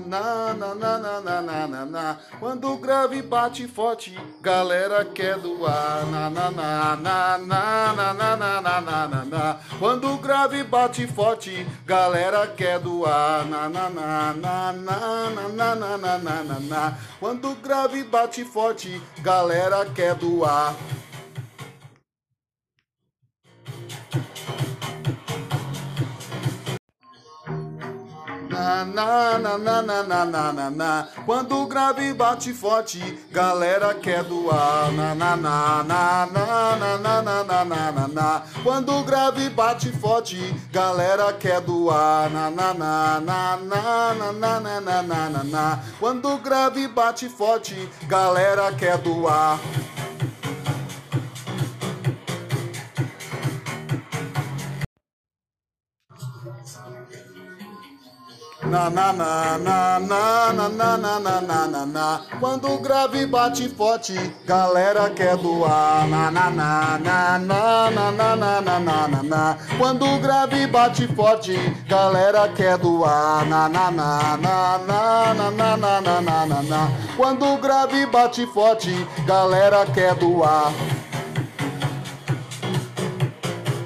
Na, na, na, na, na, na, na, na. Quando o grave bate forte, galera quer doar. Na, na, na, na, na, na, na, na, na, na, na. Quando o grave bate forte, galera quer doar. Na, na, na, na, na, na, na, na, na, na, na, na. Quando o grave bate forte, galera quer doar. Na, na, na, na, na, na, na, na. Quando o grave bate forte, galera quer doar. Na, na, na, na, na, na, na, na, na, na, na, na. Quando o grave bate forte, galera quer doar. Na, na, na, na, na, na, na, na, na, na, na, na. Quando o grave bate forte, galera quer doar. Na na na na na na na na na na na na Quando o grave bate forte, galera quer doar. Na na na na na na na na na na na Quando o grave bate forte, galera quer doar. Na na na na na na na na na na na Quando o grave bate forte, galera quer doar.